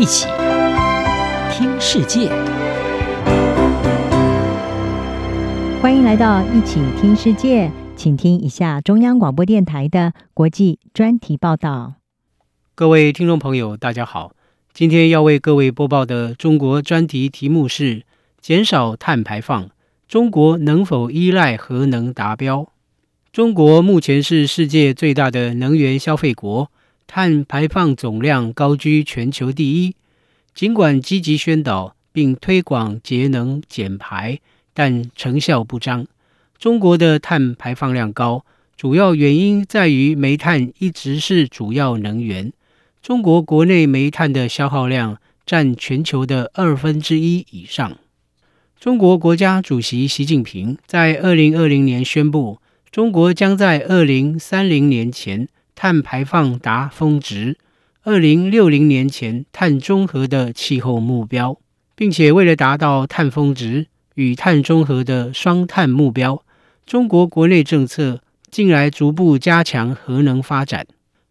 一起听世界，欢迎来到一起听世界，请听一下中央广播电台的国际专题报道。各位听众朋友，大家好，今天要为各位播报的中国专题题目是：减少碳排放，中国能否依赖核能达标？中国目前是世界最大的能源消费国，碳排放总量高居全球第一。尽管积极宣导并推广节能减排，但成效不彰。中国的碳排放量高，主要原因在于煤炭一直是主要能源。中国国内煤炭的消耗量占全球的二分之一以上。中国国家主席习近平在二零二零年宣布。中国将在二零三零年前碳排放达峰值，二零六零年前碳中和的气候目标，并且为了达到碳峰值与碳中和的双碳目标，中国国内政策近来逐步加强核能发展。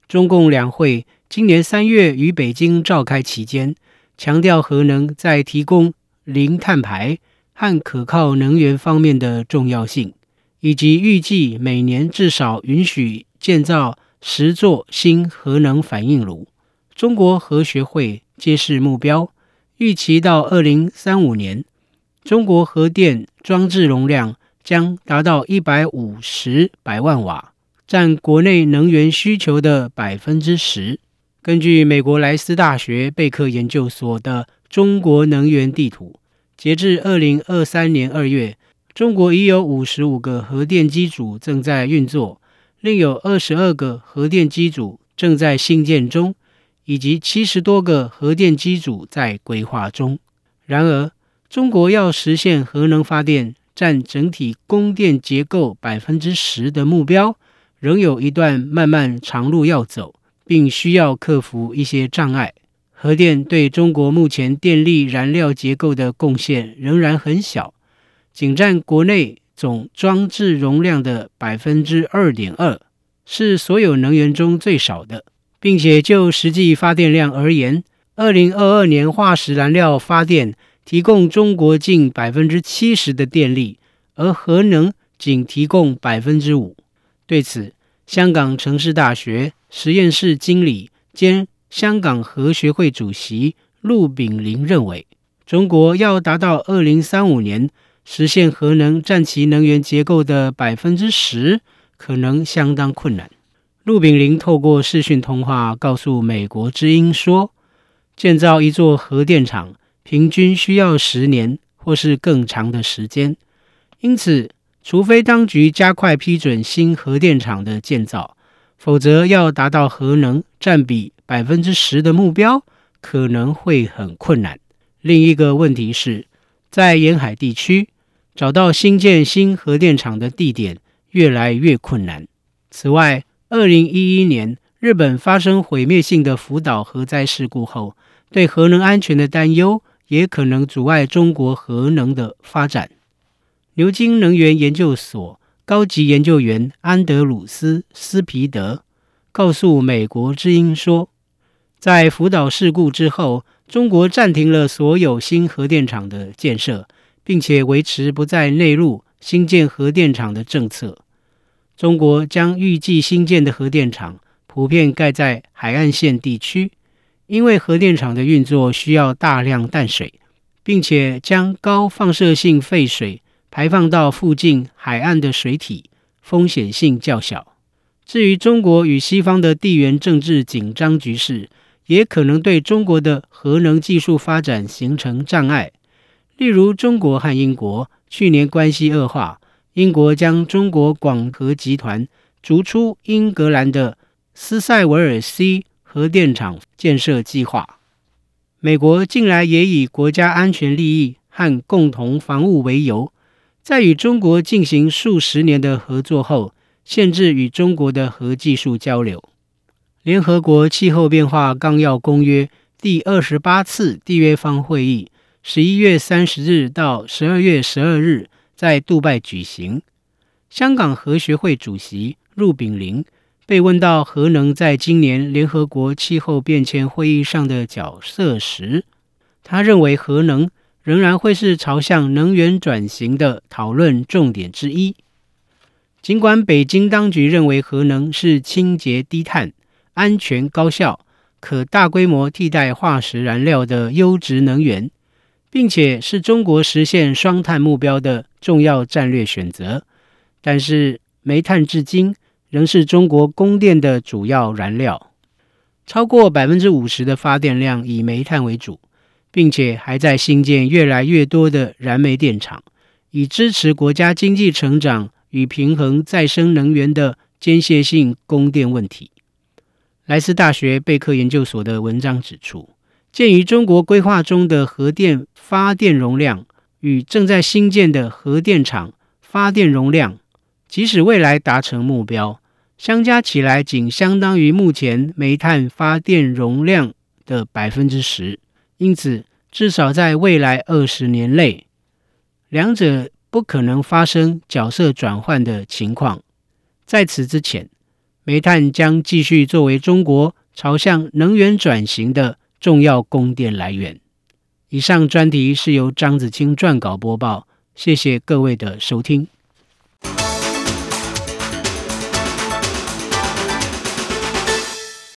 中共两会今年三月于北京召开期间，强调核能在提供零碳排和可靠能源方面的重要性。以及预计每年至少允许建造十座新核能反应炉。中国核学会揭示目标，预期到二零三五年，中国核电装置容量将达到一百五十百万瓦，占国内能源需求的百分之十。根据美国莱斯大学贝克研究所的中国能源地图，截至二零二三年二月。中国已有五十五个核电机组正在运作，另有二十二个核电机组正在兴建中，以及七十多个核电机组在规划中。然而，中国要实现核能发电占整体供电结构百分之十的目标，仍有一段漫漫长路要走，并需要克服一些障碍。核电对中国目前电力燃料结构的贡献仍然很小。仅占国内总装置容量的百分之二点二，是所有能源中最少的，并且就实际发电量而言，二零二二年化石燃料发电提供中国近百分之七十的电力，而核能仅提供百分之五。对此，香港城市大学实验室经理兼香港核学会主席陆炳林认为，中国要达到二零三五年。实现核能占其能源结构的百分之十，可能相当困难。陆炳林透过视讯通话告诉美国之音说：“建造一座核电厂平均需要十年或是更长的时间，因此，除非当局加快批准新核电厂的建造，否则要达到核能占比百分之十的目标，可能会很困难。”另一个问题是，在沿海地区。找到新建新核电厂的地点越来越困难。此外，二零一一年日本发生毁灭性的福岛核灾事故后，对核能安全的担忧也可能阻碍中国核能的发展。牛津能源研究所高级研究员安德鲁斯·斯皮德告诉美国之音说，在福岛事故之后，中国暂停了所有新核电厂的建设。并且维持不在内陆新建核电厂的政策。中国将预计新建的核电厂普遍盖在海岸线地区，因为核电厂的运作需要大量淡水，并且将高放射性废水排放到附近海岸的水体，风险性较小。至于中国与西方的地缘政治紧张局势，也可能对中国的核能技术发展形成障碍。例如，中国和英国去年关系恶化，英国将中国广核集团逐出英格兰的斯塞维尔 C 核电厂建设计划。美国近来也以国家安全利益和共同防务为由，在与中国进行数十年的合作后，限制与中国的核技术交流。联合国气候变化纲要公约第二十八次缔约方会议。十一月三十日到十二月十二日在杜拜举行。香港核学会主席陆炳林被问到核能在今年联合国气候变迁会议上的角色时，他认为核能仍然会是朝向能源转型的讨论重点之一。尽管北京当局认为核能是清洁低碳、安全高效、可大规模替代化石燃料的优质能源，并且是中国实现双碳目标的重要战略选择，但是煤炭至今仍是中国供电的主要燃料，超过百分之五十的发电量以煤炭为主，并且还在新建越来越多的燃煤电厂，以支持国家经济成长与平衡再生能源的间歇性供电问题。莱斯大学贝克研究所的文章指出，鉴于中国规划中的核电发电容量与正在新建的核电厂发电容量，即使未来达成目标，相加起来仅相当于目前煤炭发电容量的百分之十，因此至少在未来二十年内，两者不可能发生角色转换的情况。在此之前，煤炭将继续作为中国朝向能源转型的重要供电来源。以上专题是由张子清撰稿播报，谢谢各位的收听。